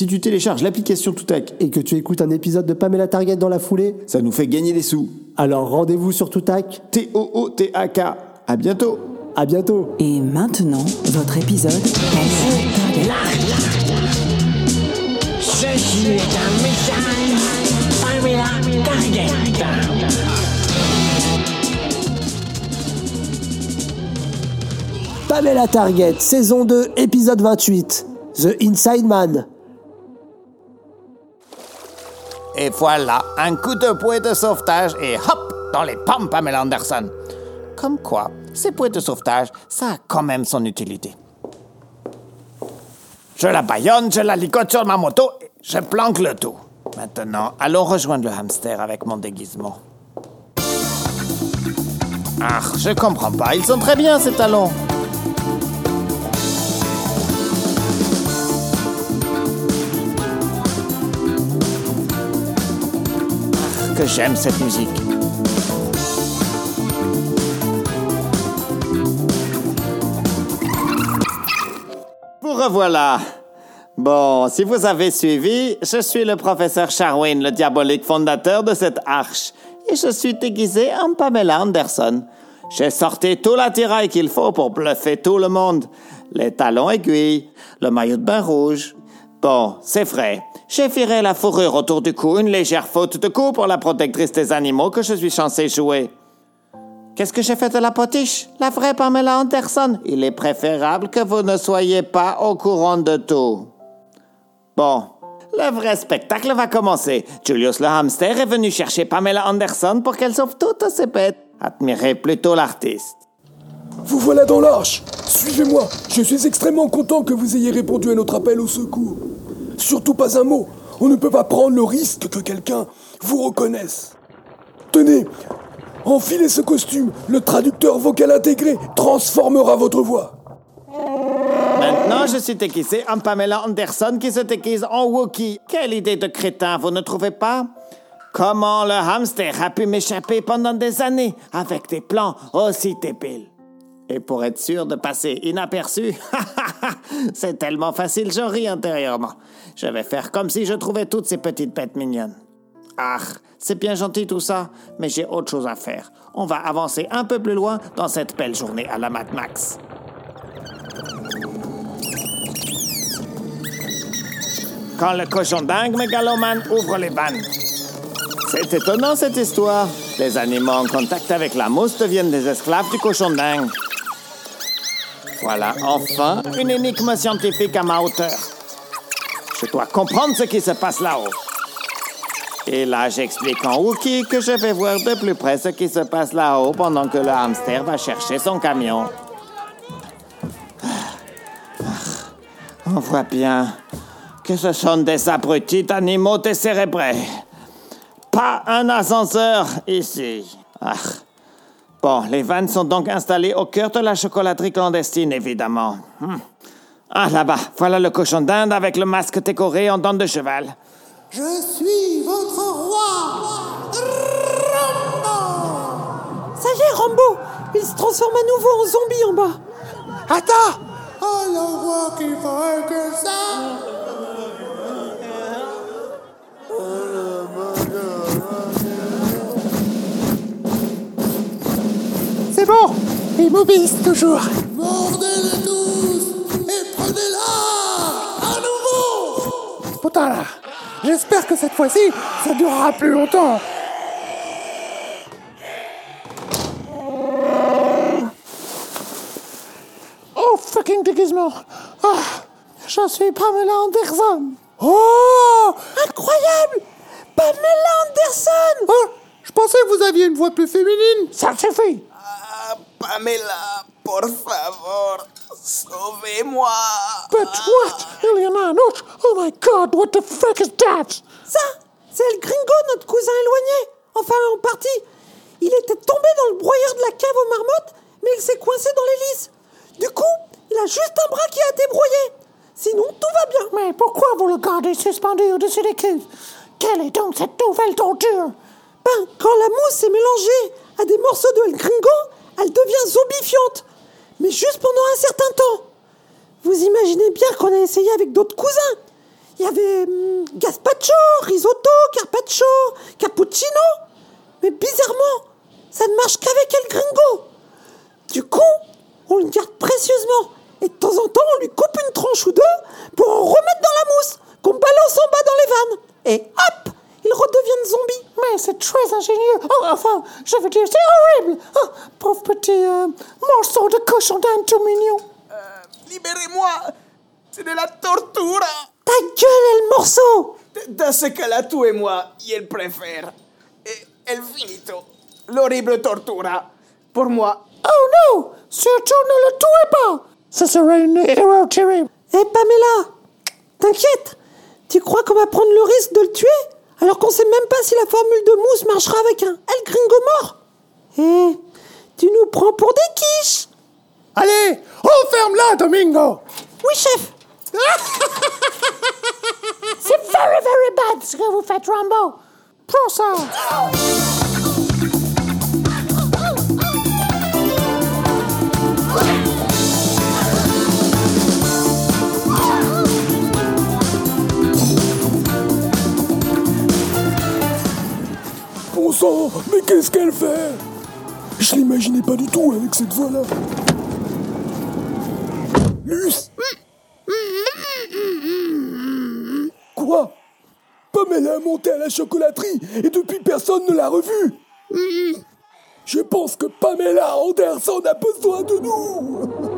Si tu télécharges l'application Toutac et que tu écoutes un épisode de Pamela Target dans la foulée, ça nous fait gagner des sous. Alors rendez-vous sur Toutac. T-O-O-T-A-K. À bientôt. À bientôt. Et maintenant, votre épisode Pamela Ceci est un message Pamela Target. Pamela Target, saison 2, épisode 28. The Inside Man. Et voilà, un coup de poing de sauvetage et hop, dans les pommes, Pamela Anderson. Comme quoi, ces points de sauvetage, ça a quand même son utilité. Je la baillonne, je la licote sur ma moto, et je planque le tout. Maintenant, allons rejoindre le hamster avec mon déguisement. Ah, je comprends pas, ils sont très bien ces talons. J'aime cette musique. Vous revoilà. Bon, si vous avez suivi, je suis le professeur Charwin, le diabolique fondateur de cette arche, et je suis déguisé en Pamela Anderson. J'ai sorti tout l'attirail qu'il faut pour bluffer tout le monde. Les talons aiguilles, le maillot de bain rouge. Bon, c'est vrai. J'ai viré la fourrure autour du cou, une légère faute de coup pour la protectrice des animaux que je suis censé jouer. Qu'est-ce que j'ai fait de la potiche? La vraie Pamela Anderson. Il est préférable que vous ne soyez pas au courant de tout. Bon, le vrai spectacle va commencer. Julius le hamster est venu chercher Pamela Anderson pour qu'elle sauve toutes ses bêtes. Admirez plutôt l'artiste. Vous voilà dans l'arche. Suivez-moi. Je suis extrêmement content que vous ayez répondu à notre appel au secours. Surtout pas un mot. On ne peut pas prendre le risque que quelqu'un vous reconnaisse. Tenez, enfilez ce costume. Le traducteur vocal intégré transformera votre voix. Maintenant, je suis déguisé en Pamela Anderson qui se déguise en Wookie. Quelle idée de crétin, vous ne trouvez pas? Comment le hamster a pu m'échapper pendant des années avec des plans aussi débiles? Et pour être sûr de passer inaperçu, c'est tellement facile, je ris intérieurement. Je vais faire comme si je trouvais toutes ces petites bêtes mignonnes. Ah, c'est bien gentil tout ça, mais j'ai autre chose à faire. On va avancer un peu plus loin dans cette belle journée à la Mad Max. Quand le cochon dingue mégalomane ouvre les vannes. C'est étonnant cette histoire. Les animaux en contact avec la mousse deviennent des esclaves du cochon dingue. Voilà, enfin, une énigme scientifique à ma hauteur. Je dois comprendre ce qui se passe là-haut. Et là, j'explique en Wookie que je vais voir de plus près ce qui se passe là-haut pendant que le hamster va chercher son camion. On voit bien que ce sont des abrutis d'animaux décérébrés. Pas un ascenseur ici. Ah. Bon, les vannes sont donc installées au cœur de la chocolaterie clandestine, évidemment. Hmm. Ah, là-bas, voilà le cochon d'Inde avec le masque décoré en dents de cheval. Je suis votre roi, Rambo Ça y est, Rambo Il se transforme à nouveau en zombie en bas. Attends Oh, le roi qui fait que ça Il m'obéissent toujours. Mordez-les tous et prenez-la à nouveau. Putain là J'espère que cette fois-ci, ça durera plus longtemps. Oh fucking déguisement. Ah Je suis Pamela Anderson. Oh! Incroyable! Pamela Anderson! Oh Je pensais que vous aviez une voix plus féminine. Ça suffit Pamela, por favor, sauvez-moi. But what? Il y en a un autre Oh my god, what the fuck is that? Ça, c'est le gringo, notre cousin éloigné Enfin, en partie. Il était tombé dans le broyeur de la cave aux marmottes, mais il s'est coincé dans l'hélice. Du coup, il a juste un bras qui a été broyé. Sinon, tout va bien. Mais pourquoi vous le gardez suspendu au-dessus des cuves? Quelle est donc cette nouvelle torture Ben, quand la mousse est mélangée à des morceaux de El Gringo, elle devient zombifiante. Mais juste pendant un certain temps. Vous imaginez bien qu'on a essayé avec d'autres cousins. il y avait hum, gazpacho, risotto, carpaccio, cappuccino. Mais bizarrement, ça ne marche qu'avec El Gringo. Du coup, on le garde précieusement. Et de temps en temps, on lui coupe une tranche ou deux pour en remettre dans la mousse, qu'on balance en bas dans les vannes. Et hop, il redevient zombie. Mais c'est très ingénieux. Oh, enfin, je veux dire, c'est horrible. Oh, pauvre petit euh, morceau de cochon d'Inde tout mignon. Libérez-moi C'est de la tortura Ta gueule, le morceau Dans ce cas-là, tuez-moi, el préfère. Et el finito. L'horrible tortura. Pour moi. Oh non Surtout ne le tuez pas Ce serait une erreur terrible. Eh Pamela, t'inquiète. Tu crois qu'on va prendre le risque de le tuer? Alors qu'on sait même pas si la formule de mousse marchera avec un El Gringo mort Eh, tu nous prends pour des quiches Allez, enferme-la, Domingo Oui, chef C'est very, very bad ce que vous faites, Rambo. Prends ça. mais qu'est-ce qu'elle fait? Je l'imaginais pas du tout avec cette voix-là. Luce! Quoi? Pamela est montée à la chocolaterie et depuis personne ne l'a revue. Je pense que Pamela Anderson a besoin de nous